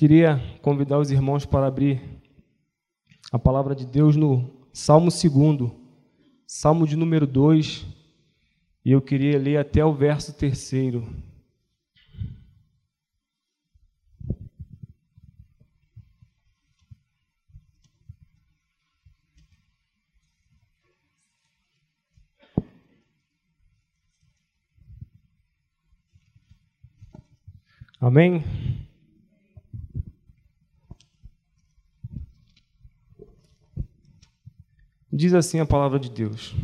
Queria convidar os irmãos para abrir a palavra de Deus no Salmo 2, Salmo de número 2, e eu queria ler até o verso 3. Amém? Diz assim a palavra de Deus: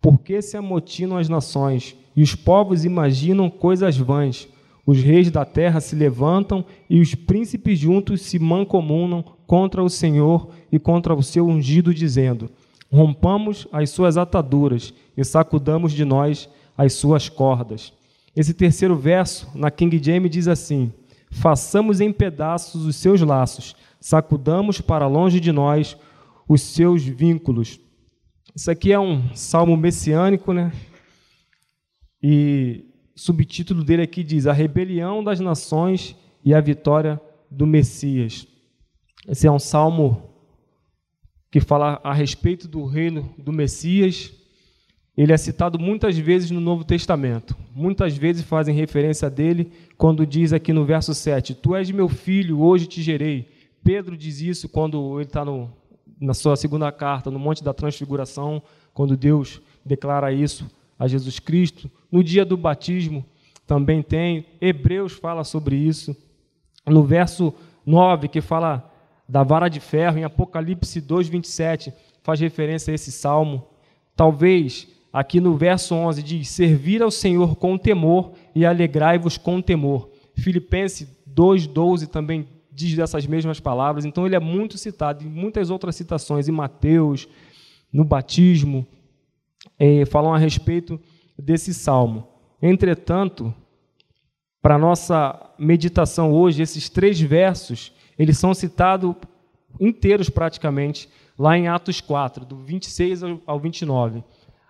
Porque se amotinam as nações e os povos imaginam coisas vãs? Os reis da terra se levantam e os príncipes juntos se mancomunam contra o Senhor e contra o seu ungido, dizendo: Rompamos as suas ataduras e sacudamos de nós as suas cordas. Esse terceiro verso, na King James, diz assim: Façamos em pedaços os seus laços, sacudamos para longe de nós os seus vínculos. Isso aqui é um salmo messiânico, né? E o subtítulo dele aqui diz: A rebelião das nações e a vitória do Messias. Esse é um salmo que fala a respeito do reino do Messias ele é citado muitas vezes no Novo Testamento. Muitas vezes fazem referência dele quando diz aqui no verso 7: Tu és meu filho, hoje te gerei. Pedro diz isso quando ele está na sua segunda carta, no Monte da Transfiguração, quando Deus declara isso a Jesus Cristo. No dia do batismo também tem. Hebreus fala sobre isso. No verso 9, que fala da vara de ferro, em Apocalipse 2, 27, faz referência a esse salmo. Talvez aqui no verso 11 diz: Servir ao Senhor com temor e alegrai-vos com temor. Filipenses 2,12 também diz dessas mesmas palavras. Então, ele é muito citado em muitas outras citações, em Mateus, no batismo, é, falam a respeito desse salmo. Entretanto, para nossa meditação hoje, esses três versos, eles são citados inteiros praticamente lá em Atos 4, do 26 ao 29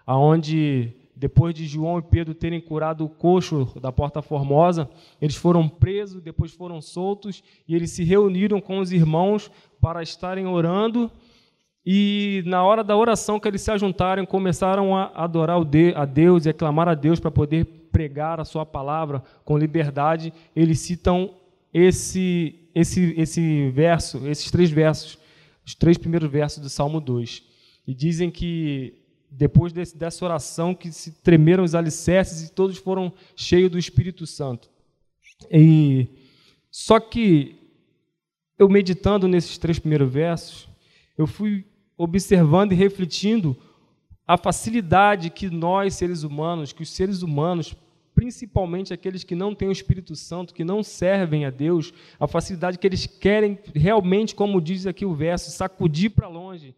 aonde depois de João e Pedro terem curado o coxo da Porta Formosa, eles foram presos, depois foram soltos e eles se reuniram com os irmãos para estarem orando. E na hora da oração que eles se ajuntaram, começaram a adorar a Deus e a clamar a Deus para poder pregar a sua palavra com liberdade. Eles citam esse esse esse verso, esses três versos, os três primeiros versos do Salmo 2. E dizem que depois desse, dessa oração que se tremeram os alicerces e todos foram cheios do Espírito Santo. E só que eu meditando nesses três primeiros versos, eu fui observando e refletindo a facilidade que nós seres humanos, que os seres humanos, principalmente aqueles que não têm o Espírito Santo, que não servem a Deus, a facilidade que eles querem realmente, como diz aqui o verso, sacudir para longe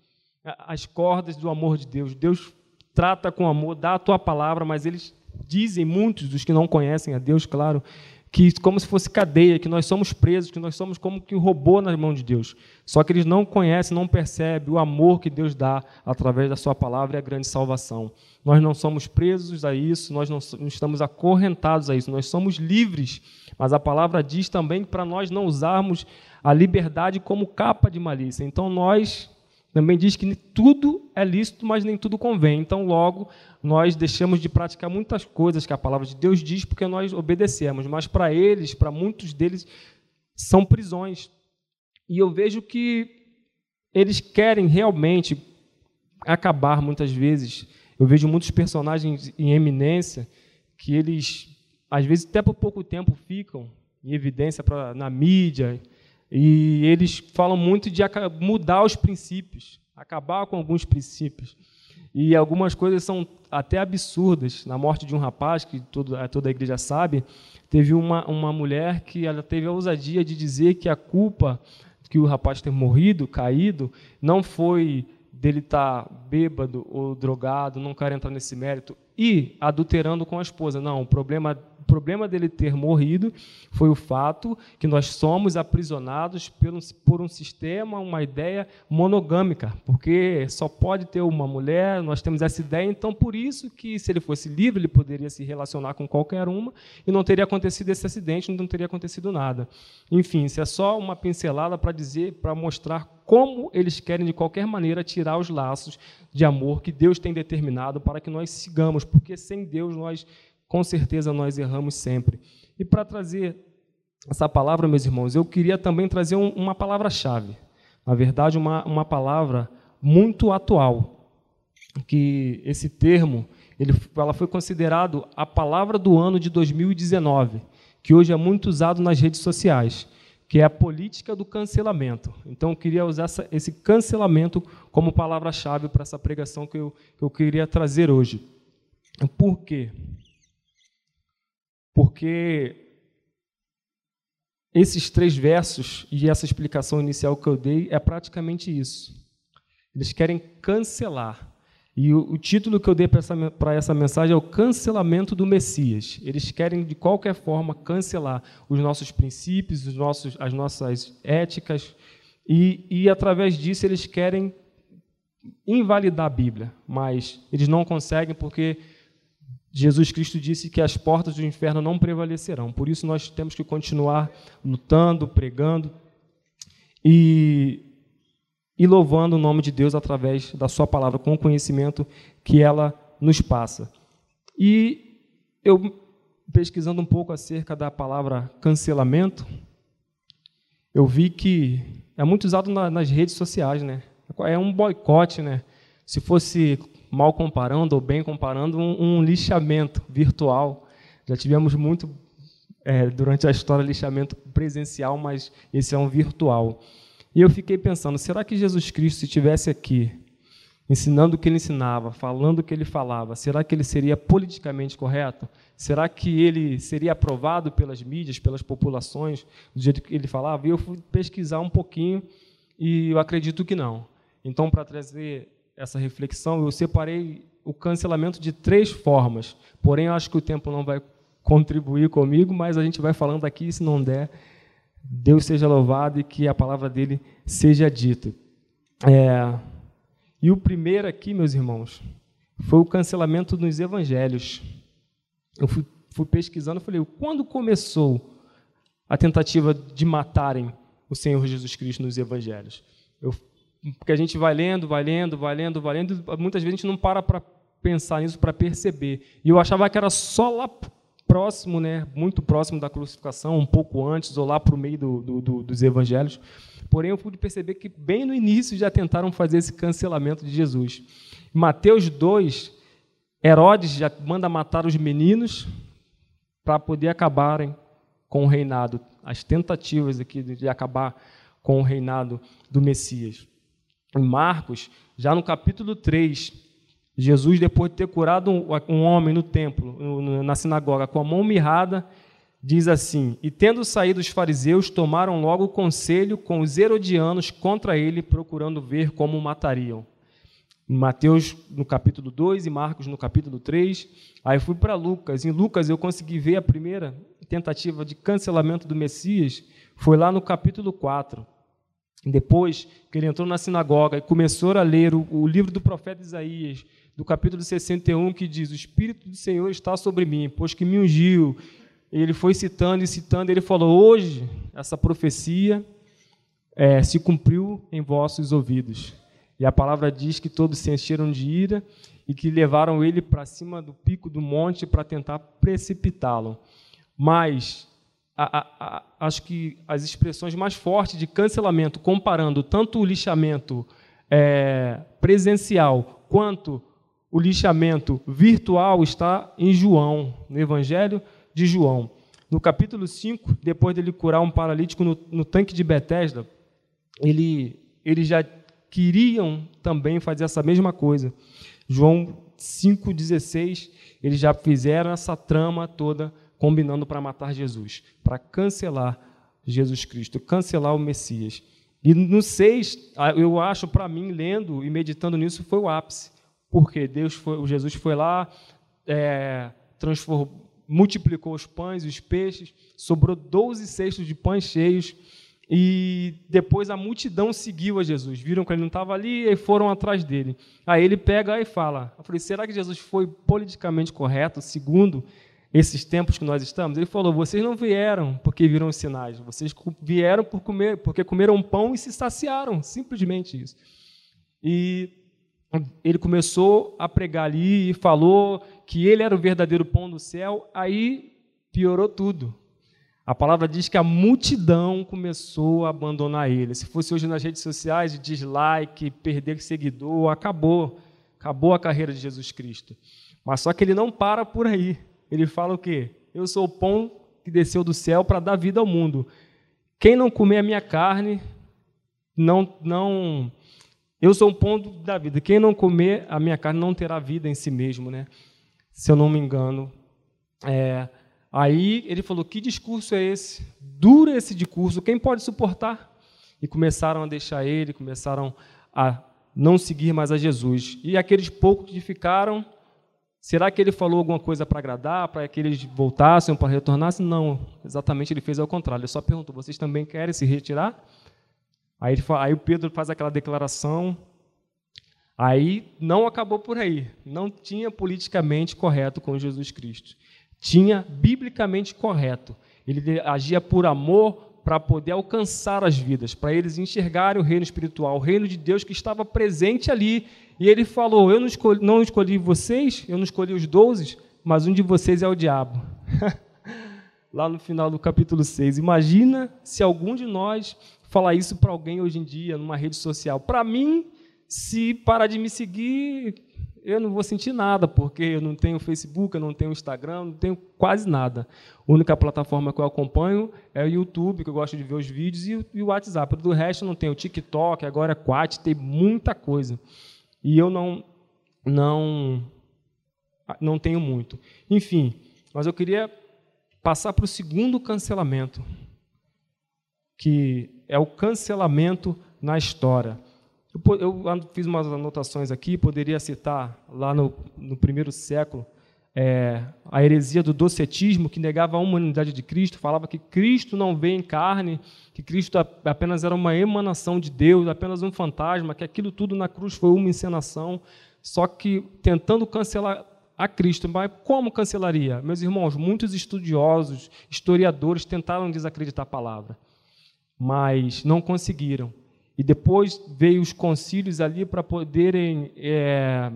as cordas do amor de Deus. Deus trata com amor, dá a tua palavra, mas eles dizem, muitos dos que não conhecem a Deus, claro, que como se fosse cadeia, que nós somos presos, que nós somos como que robô nas mãos de Deus. Só que eles não conhecem, não percebem o amor que Deus dá através da sua palavra e a grande salvação. Nós não somos presos a isso, nós não estamos acorrentados a isso, nós somos livres. Mas a palavra diz também para nós não usarmos a liberdade como capa de malícia. Então nós também diz que tudo é lícito, mas nem tudo convém. Então, logo, nós deixamos de praticar muitas coisas que a palavra de Deus diz porque nós obedecemos. Mas para eles, para muitos deles, são prisões. E eu vejo que eles querem realmente acabar muitas vezes. Eu vejo muitos personagens em eminência que eles, às vezes, até por pouco tempo ficam em evidência pra, na mídia, e eles falam muito de mudar os princípios, acabar com alguns princípios. E algumas coisas são até absurdas. Na morte de um rapaz, que todo, toda a igreja sabe, teve uma, uma mulher que ela teve a ousadia de dizer que a culpa que o rapaz ter morrido, caído, não foi dele estar tá bêbado ou drogado, não quero entrar nesse mérito, e adulterando com a esposa. Não, o problema problema dele ter morrido foi o fato que nós somos aprisionados por um, sistema, uma ideia monogâmica, porque só pode ter uma mulher, nós temos essa ideia, então por isso que se ele fosse livre, ele poderia se relacionar com qualquer uma e não teria acontecido esse acidente, não teria acontecido nada. Enfim, isso é só uma pincelada para dizer, para mostrar como eles querem, de qualquer maneira, tirar os laços de amor que Deus tem determinado para que nós sigamos, porque sem Deus nós, com certeza, nós erramos sempre. E para trazer essa palavra, meus irmãos, eu queria também trazer um, uma palavra-chave. Na verdade, uma, uma palavra muito atual, que esse termo, ele, ela foi considerado a palavra do ano de 2019, que hoje é muito usado nas redes sociais que é a política do cancelamento. Então, eu queria usar essa, esse cancelamento como palavra-chave para essa pregação que eu, que eu queria trazer hoje. Por quê? Porque esses três versos e essa explicação inicial que eu dei é praticamente isso. Eles querem cancelar e o, o, título que eu dei para essa, essa mensagem é o cancelamento do Messias. Eles querem, de qualquer forma, cancelar os nossos princípios, os nossos, as nossas éticas, e, e, através disso, eles querem invalidar a Bíblia. Mas eles não conseguem porque Jesus Cristo disse que as portas do inferno não prevalecerão. Por isso, nós temos que continuar lutando, pregando. E e louvando o nome de Deus através da Sua palavra, com o conhecimento que ela nos passa. E eu, pesquisando um pouco acerca da palavra cancelamento, eu vi que é muito usado na, nas redes sociais, né? É um boicote, né? Se fosse mal comparando ou bem comparando, um, um lixamento virtual. Já tivemos muito é, durante a história lixamento presencial, mas esse é um virtual. E eu fiquei pensando, será que Jesus Cristo, se estivesse aqui, ensinando o que ele ensinava, falando o que ele falava, será que ele seria politicamente correto? Será que ele seria aprovado pelas mídias, pelas populações, do jeito que ele falava? E eu fui pesquisar um pouquinho e eu acredito que não. Então, para trazer essa reflexão, eu separei o cancelamento de três formas. Porém, eu acho que o tempo não vai contribuir comigo, mas a gente vai falando aqui, se não der, Deus seja louvado e que a palavra dele seja dita. É, e o primeiro aqui, meus irmãos, foi o cancelamento dos evangelhos. Eu fui, fui pesquisando e falei, quando começou a tentativa de matarem o Senhor Jesus Cristo nos evangelhos? Eu, porque a gente vai lendo, vai lendo, vai lendo, vai lendo, muitas vezes a gente não para para pensar nisso, para perceber. E eu achava que era só lá próximo, né, muito próximo da crucificação, um pouco antes, ou lá para o meio do, do, do, dos evangelhos. Porém, eu pude perceber que bem no início já tentaram fazer esse cancelamento de Jesus. Mateus 2, Herodes já manda matar os meninos para poder acabarem com o reinado. As tentativas aqui de acabar com o reinado do Messias. Em Marcos, já no capítulo 3, Jesus, depois de ter curado um, homem no templo, na sinagoga, com a mão mirrada, diz assim: E tendo saído os fariseus, tomaram logo conselho com os herodianos contra ele, procurando ver como o matariam. Em Mateus, no capítulo 2, e Marcos, no capítulo 3. Aí fui para Lucas. Em Lucas, eu consegui ver a primeira tentativa de cancelamento do Messias, foi lá no capítulo 4. Depois que ele entrou na sinagoga e começou a ler o, o livro do profeta Isaías, do capítulo 61, que diz: O Espírito do Senhor está sobre mim, pois que me ungiu. Ele foi citando e citando, ele falou: Hoje, essa profecia é, se cumpriu em vossos ouvidos. E a palavra diz que todos se encheram de ira e que levaram ele para cima do pico do monte para tentar precipitá-lo. Mas a, a, acho que as expressões mais fortes de cancelamento, comparando tanto o lixamento é, presencial quanto o lixamento virtual está em João, no Evangelho de João. No capítulo 5, depois dele curar um paralítico no, no tanque de Betesda, ele, eles já queriam também fazer essa mesma coisa. João 5,16, eles já fizeram essa trama toda combinando para matar Jesus, para cancelar Jesus Cristo, cancelar o Messias. E no 6, eu acho, para mim, lendo e meditando nisso, foi o ápice porque Deus foi, Jesus foi lá, é, multiplicou os pães e os peixes, sobrou 12 cestos de pães cheios, e depois a multidão seguiu a Jesus. Viram que ele não estava ali e foram atrás dele. Aí ele pega e fala: Eu falei, será que Jesus foi politicamente correto, segundo esses tempos que nós estamos? Ele falou: Vocês não vieram porque viram os sinais, vocês vieram por comer, porque comeram pão e se saciaram. Simplesmente isso. E ele começou a pregar ali e falou que ele era o verdadeiro pão do céu. Aí piorou tudo a palavra diz que a multidão começou a abandonar ele. Se fosse hoje nas redes sociais, dislike, perder seguidor, acabou. Acabou a carreira de Jesus Cristo. Mas só que ele não para por aí. Ele fala o quê? Eu sou o pão que desceu do céu para dar vida ao mundo. Quem não comer a minha carne, não, não. Eu sou o pão da vida. Quem não comer a minha carne não terá vida em si mesmo, né? Se eu não me engano. É, Aí ele falou: Que discurso é esse? Dura esse discurso, quem pode suportar? E começaram a deixar ele, começaram a não seguir mais a Jesus. E aqueles poucos que ficaram, será que ele falou alguma coisa para agradar, para que eles voltassem, para retornassem? Não, exatamente ele fez ao contrário. Ele só perguntou: Vocês também querem se retirar? Aí, ele, aí o Pedro faz aquela declaração. Aí não acabou por aí. Não tinha politicamente correto com Jesus Cristo tinha biblicamente correto. Ele agia por amor para poder alcançar as vidas, para eles enxergarem o reino espiritual, o reino de Deus que estava presente ali. E ele falou: Eu não escolhi, não escolhi vocês, eu não escolhi os doze, mas um de vocês é o diabo. Lá no final do capítulo 6. Imagina se algum de nós falar isso para alguém hoje em dia, numa rede social. Para mim, se parar de me seguir, eu não vou sentir nada, porque eu não tenho Facebook, eu não tenho Instagram, não tenho quase nada. A única plataforma que eu acompanho é o YouTube, que eu gosto de ver os vídeos, e o WhatsApp. Do resto, eu não tenho TikTok, agora é Quat, tem muita coisa. E eu não, não, não tenho muito. Enfim, mas eu queria passar para o segundo cancelamento, que é o cancelamento na história. Eu, fiz umas anotações aqui, poderia citar lá no, no primeiro século é, a heresia do docetismo, que negava a humanidade de Cristo, falava que Cristo não veio em carne, que Cristo apenas era uma emanação de Deus, apenas um fantasma, que aquilo tudo na cruz foi uma encenação, só que tentando cancelar a Cristo. Mas como cancelaria? Meus irmãos, muitos estudiosos, historiadores tentaram desacreditar a palavra, mas não conseguiram. E depois veio os concílios ali para poderem é,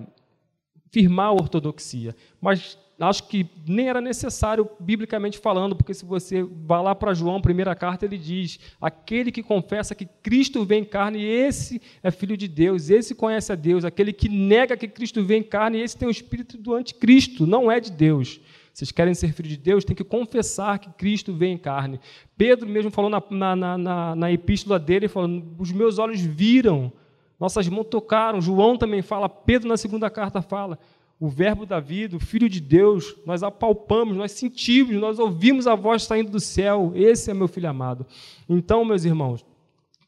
firmar a ortodoxia. Mas acho que nem era necessário, biblicamente falando, porque se você vai lá para João, primeira carta, ele diz: aquele que confessa que Cristo vem em carne, esse é filho de Deus, esse conhece a Deus. Aquele que nega que Cristo vem em carne, esse tem o espírito do anticristo, não é de Deus. Vocês querem ser filhos de Deus, tem que confessar que Cristo vem em carne. Pedro mesmo falou na, na, na, na epístola dele, falou, os meus olhos viram, nossas mãos tocaram. João também fala, Pedro na segunda carta fala, o verbo da vida, o Filho de Deus, nós apalpamos, nós sentimos, nós ouvimos a voz saindo do céu. Esse é meu filho amado. Então, meus irmãos,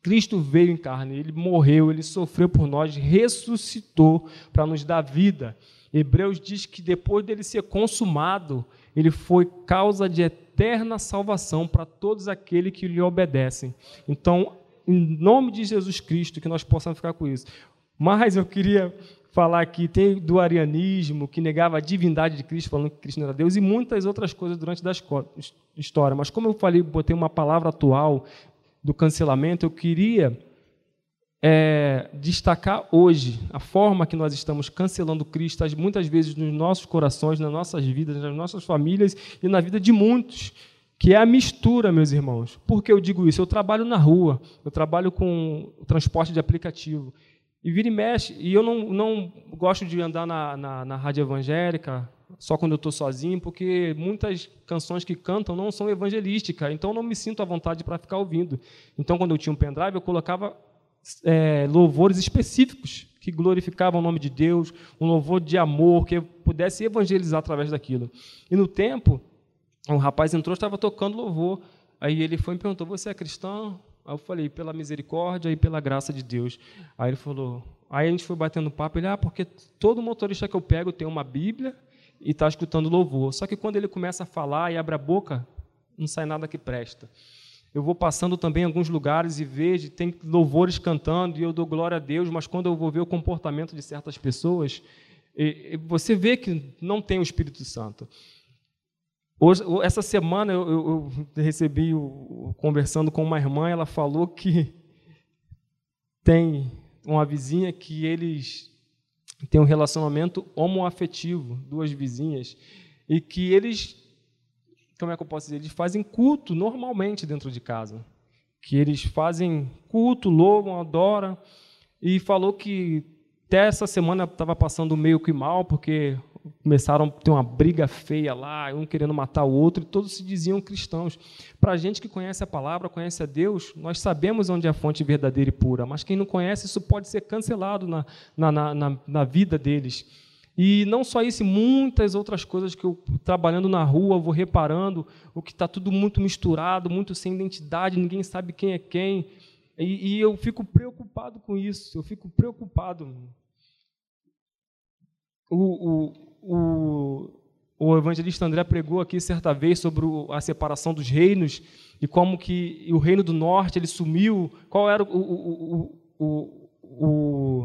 Cristo veio em carne, ele morreu, ele sofreu por nós, ressuscitou para nos dar vida. Hebreus diz que depois dele ser consumado, ele foi causa de eterna salvação para todos aqueles que lhe obedecem. Então, em nome de Jesus Cristo, que nós possamos ficar com isso. Mas eu queria falar aqui, tem do arianismo, que negava a divindade de Cristo, falando que Cristo não era Deus, e muitas outras coisas durante da história. Mas como eu falei, botei uma palavra atual do cancelamento, eu queria é, destacar hoje a forma que nós estamos cancelando Cristo, muitas vezes nos nossos corações, nas nossas vidas, nas nossas famílias e na vida de muitos, que é a mistura, meus irmãos. Por que eu digo isso? Eu trabalho na rua, eu trabalho com transporte de aplicativo. E vira e mexe, e eu não, não gosto de andar na, na, na rádio evangélica só quando eu estou sozinho, porque muitas canções que cantam não são evangelísticas, então não me sinto à vontade para ficar ouvindo. Então, quando eu tinha um pendrive, eu colocava é, louvores específicos que glorificavam o nome de Deus, um louvor de amor, que pudesse evangelizar através daquilo. E no tempo, um rapaz entrou, estava tocando louvor. Aí ele foi e perguntou: Você é cristão? Aí eu falei: Pela misericórdia e pela graça de Deus. Aí ele falou: Aí a gente foi batendo papo. Ele: Ah, porque todo motorista que eu pego tem uma Bíblia e está escutando louvor. Só que quando ele começa a falar e abre a boca, não sai nada que presta. Eu vou passando também em alguns lugares e vejo, tem louvores cantando e eu dou glória a Deus, mas quando eu vou ver o comportamento de certas pessoas, você vê que não tem o Espírito Santo. Hoje, essa semana eu, eu, eu recebi, conversando com uma irmã, ela falou que tem uma vizinha que eles têm um relacionamento homoafetivo, duas vizinhas, e que eles, como é que eu posso dizer, eles fazem culto normalmente dentro de casa, que eles fazem culto, louvam, adoram, e falou que até essa semana estava passando meio que mal, porque começaram a ter uma briga feia lá, um querendo matar o outro, e todos se diziam cristãos. Para a gente que conhece a palavra, conhece a Deus, nós sabemos onde é a fonte verdadeira e pura, mas quem não conhece, isso pode ser cancelado na, na, na, na vida deles. E não só isso, muitas outras coisas que eu, trabalhando na rua, vou reparando, o que está tudo muito misturado, muito sem identidade, ninguém sabe quem é quem. E, e eu fico preocupado com isso, eu fico preocupado. O, o, o, o evangelista André pregou aqui certa vez sobre a separação dos reinos e como que o reino do norte ele sumiu, qual era o, o, o, o,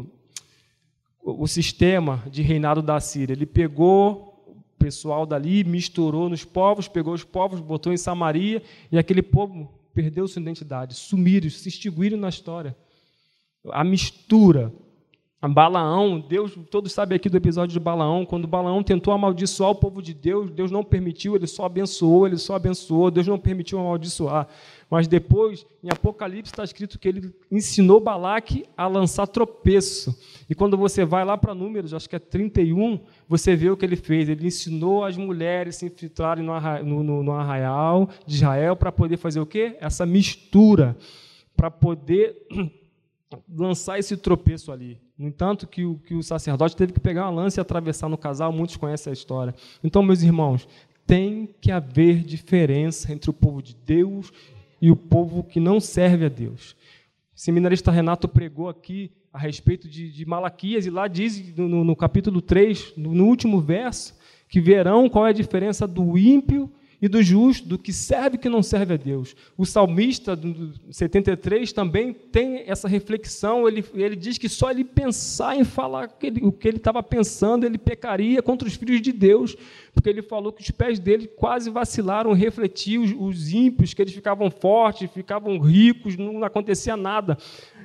o sistema de reinado da Síria. Ele pegou o pessoal dali, misturou nos povos, pegou os povos, botou em Samaria e aquele povo perdeu sua identidade, sumiram, se extinguiram na história. A mistura Balaão, Deus, todos sabem aqui do episódio de Balaão, quando Balaão tentou amaldiçoar o povo de Deus, Deus não permitiu, ele só abençoou, ele só abençoou, Deus não permitiu amaldiçoar. Mas depois, em Apocalipse, está escrito que ele ensinou Balaque a lançar tropeço. E quando você vai lá para Números, acho que é 31, você vê o que ele fez. Ele ensinou as mulheres se infiltrarem no arraial de Israel para poder fazer o quê? Essa mistura, para poder lançar esse tropeço ali. No entanto, que o, que o sacerdote teve que pegar uma lança e atravessar no casal, muitos conhecem a história. Então, meus irmãos, tem que haver diferença entre o povo de Deus e o povo que não serve a Deus. O seminarista Renato pregou aqui a respeito de, de Malaquias, e lá diz, no, no capítulo 3, no, no último verso, que verão qual é a diferença do ímpio e do justo, do que serve e que não serve a Deus. O salmista do 73 também tem essa reflexão, ele, ele diz que só ele pensar em falar o que ele estava pensando, ele pecaria contra os filhos de Deus, porque ele falou que os pés dele quase vacilaram, refletir os, os ímpios, que eles ficavam fortes, ficavam ricos, não acontecia nada.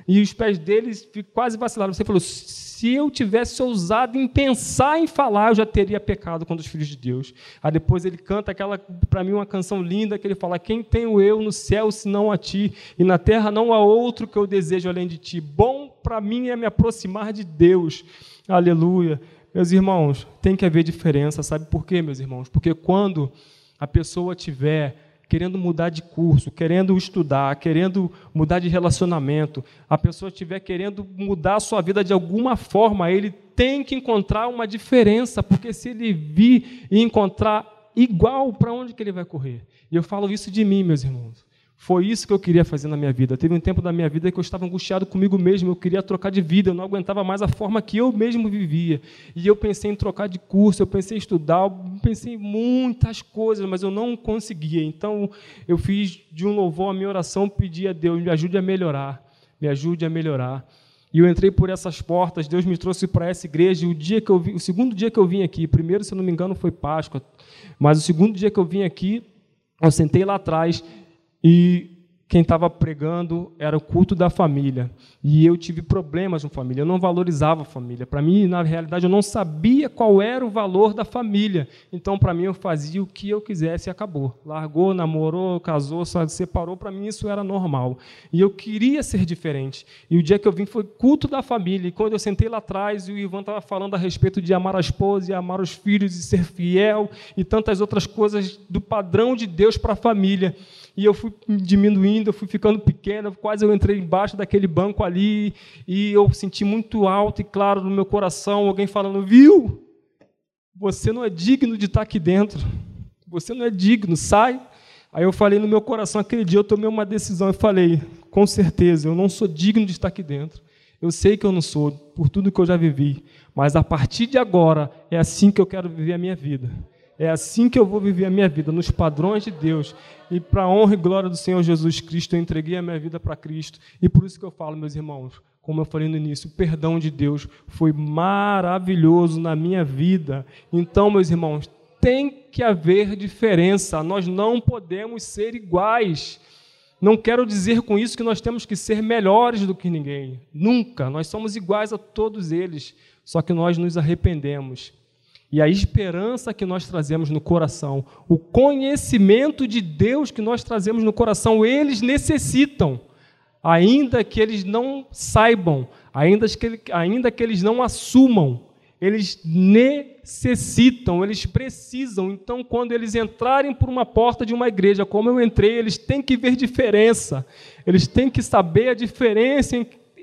E os pés deles quase vacilaram. Você falou, se eu tivesse ousado em pensar em falar, eu já teria pecado contra os filhos de Deus. Aí depois ele canta aquela, para mim, uma canção linda que ele fala: Quem tenho eu no céu senão a ti, e na terra não há outro que eu desejo além de ti. Bom para mim é me aproximar de Deus. Aleluia. Meus irmãos, tem que haver diferença, sabe por quê, meus irmãos? Porque quando a pessoa tiver querendo mudar de curso, querendo estudar, querendo mudar de relacionamento, a pessoa estiver querendo mudar a sua vida de alguma forma, ele tem que encontrar uma diferença, porque se ele vir e encontrar igual, para onde que ele vai correr? E eu falo isso de mim, meus irmãos. Foi isso que eu queria fazer na minha vida. Teve um tempo da minha vida que eu estava angustiado comigo mesmo, eu queria trocar de vida, eu não aguentava mais a forma que eu mesmo vivia. E eu pensei em trocar de curso, eu pensei em estudar, eu pensei em muitas coisas, mas eu não conseguia. Então eu fiz de um louvor a minha oração, pedi a Deus, me ajude a melhorar, me ajude a melhorar. E eu entrei por essas portas, Deus me trouxe para essa igreja. E o dia que eu vi, o segundo dia que eu vim aqui, primeiro, se eu não me engano, foi Páscoa, mas o segundo dia que eu vim aqui, eu sentei lá atrás e quem estava pregando era o culto da família. E eu tive problemas com família, eu não valorizava a família. Para mim, na realidade, eu não sabia qual era o valor da família. Então, para mim, eu fazia o que eu quisesse e acabou. Largou, namorou, casou, só separou, para mim isso era normal. E eu queria ser diferente. E o dia que eu vim foi culto da família. E quando eu sentei lá atrás e o Ivan estava falando a respeito de amar a esposa e amar os filhos e ser fiel e tantas outras coisas do padrão de Deus para a família e eu fui diminuindo, eu fui ficando pequeno, quase eu entrei embaixo daquele banco ali, e eu senti muito alto e claro no meu coração alguém falando: Viu? Você não é digno de estar aqui dentro. Você não é digno, sai. Aí eu falei no meu coração, aquele dia eu tomei uma decisão e falei: Com certeza, eu não sou digno de estar aqui dentro. Eu sei que eu não sou, por tudo que eu já vivi, mas a partir de agora é assim que eu quero viver a minha vida. É assim que eu vou viver a minha vida, nos padrões de Deus. E para a honra e glória do Senhor Jesus Cristo, eu entreguei a minha vida para Cristo. E por isso que eu falo, meus irmãos, como eu falei no início, o perdão de Deus foi maravilhoso na minha vida. Então, meus irmãos, tem que haver diferença. Nós não podemos ser iguais. Não quero dizer com isso que nós temos que ser melhores do que ninguém. Nunca. Nós somos iguais a todos eles. Só que nós nos arrependemos e a esperança que nós trazemos no coração, o conhecimento de Deus que nós trazemos no coração, eles necessitam, ainda que eles não saibam, ainda que, ainda que eles não assumam, eles necessitam, eles precisam. Então, quando eles entrarem por uma porta de uma igreja, como eu entrei, eles têm que ver diferença, eles têm que saber a diferença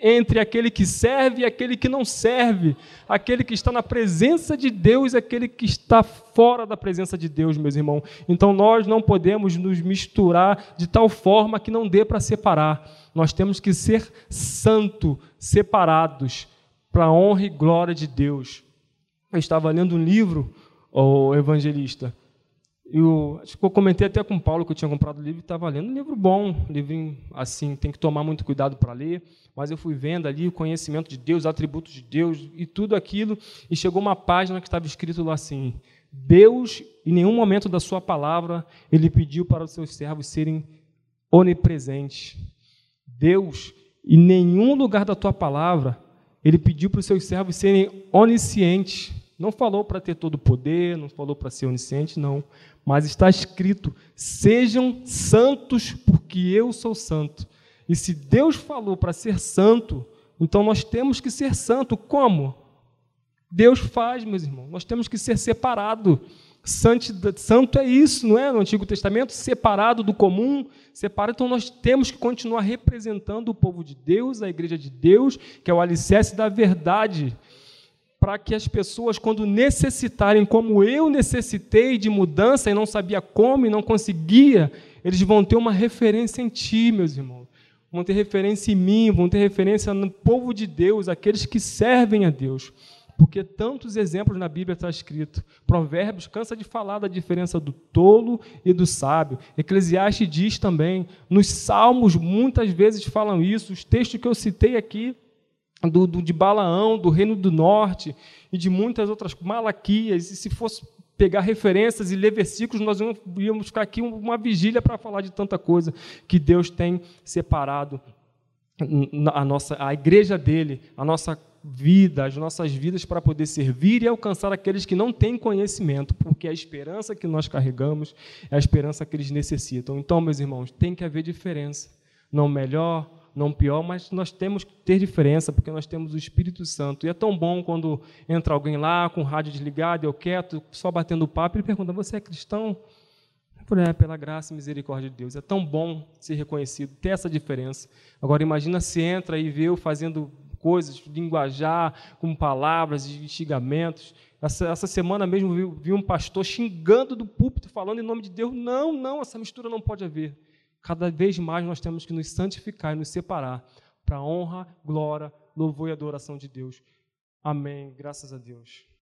entre aquele que serve e aquele que não serve, aquele que está na presença de Deus e aquele que está fora da presença de Deus, meus irmãos. Então nós não podemos nos misturar de tal forma que não dê para separar. Nós temos que ser santo, separados, para a honra e glória de Deus. Eu estava lendo um livro, o evangelista, eu acho que eu comentei até com o Paulo que eu tinha comprado o livro e estava lendo um livro bom, um livro assim, tem que tomar muito cuidado para ler, mas eu fui vendo ali o conhecimento de Deus, atributos de Deus e tudo aquilo, e chegou uma página que estava escrito lá assim: Deus, em nenhum momento da sua palavra, ele pediu para os seus servos serem onipresentes. Deus, em nenhum lugar da tua palavra, ele pediu para os seus servos serem oniscientes. Não falou para ter todo o poder, não falou para ser onisciente, não mas está escrito: sejam santos, porque eu sou santo. E se Deus falou para ser santo, então nós temos que ser santo. Como? Deus faz, meus irmãos. Nós temos que ser separado. Santo é isso, não é? No Antigo Testamento, separado do comum, separado. Então nós temos que continuar representando o povo de Deus, a igreja de Deus, que é o alicerce da verdade para que as pessoas, quando necessitarem, como eu necessitei de mudança e não sabia como e não conseguia, eles vão ter uma referência em Ti, meus irmãos. Vão ter referência em mim, vão ter referência no povo de Deus, aqueles que servem a Deus. Porque tantos exemplos na Bíblia está escrito. Provérbios cansa de falar da diferença do tolo e do sábio. Eclesiastes diz também. Nos Salmos muitas vezes falam isso. Os textos que eu citei aqui do, do, de Balaão, do Reino do Norte e de muitas outras Malaquias. E se fosse pegar referências e ler versículos, nós íamos ficar aqui uma vigília para falar de tanta coisa que Deus tem separado a nossa a igreja dele, a nossa vida, as nossas vidas para poder servir e alcançar aqueles que não têm conhecimento, porque a esperança que nós carregamos é a esperança que eles necessitam. Então, meus irmãos, tem que haver diferença, não melhor, não pior, mas nós temos que ter diferença, porque nós temos o Espírito Santo. E é tão bom quando entra alguém lá com o rádio desligado, eu quieto, só batendo papo, ele pergunta: Você é cristão? Eu falei: É, pela graça e misericórdia de Deus. É tão bom ser reconhecido, ter essa diferença. Agora, imagina se entra e vê eu fazendo coisas, linguajar, com palavras instigamentos. Essa, essa semana mesmo vi, vi um pastor xingando do púlpito, falando em nome de Deus. Não, não, essa mistura não pode haver cada vez mais nós temos que nos santificar e nos separar para a honra, glória, louvor e adoração de Deus. Amém. Graças a Deus.